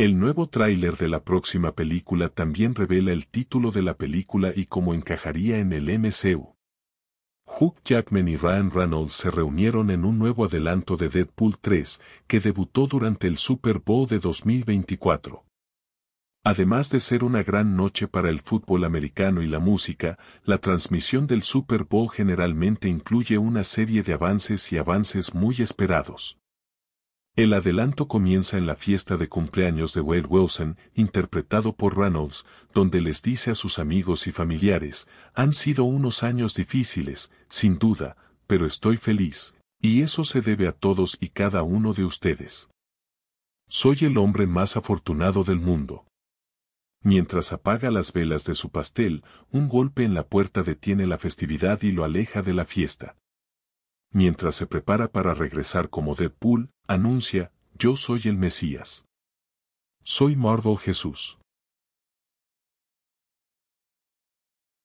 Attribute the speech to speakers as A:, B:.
A: El nuevo tráiler de la próxima película también revela el título de la película y cómo encajaría en el MCU. Hugh Jackman y Ryan Reynolds se reunieron en un nuevo adelanto de Deadpool 3, que debutó durante el Super Bowl de 2024. Además de ser una gran noche para el fútbol americano y la música, la transmisión del Super Bowl generalmente incluye una serie de avances y avances muy esperados. El adelanto comienza en la fiesta de cumpleaños de Wade Wilson, interpretado por Reynolds, donde les dice a sus amigos y familiares, han sido unos años difíciles, sin duda, pero estoy feliz, y eso se debe a todos y cada uno de ustedes. Soy el hombre más afortunado del mundo. Mientras apaga las velas de su pastel, un golpe en la puerta detiene la festividad y lo aleja de la fiesta. Mientras se prepara para regresar como Deadpool, anuncia, yo soy el Mesías. Soy Marvel Jesús.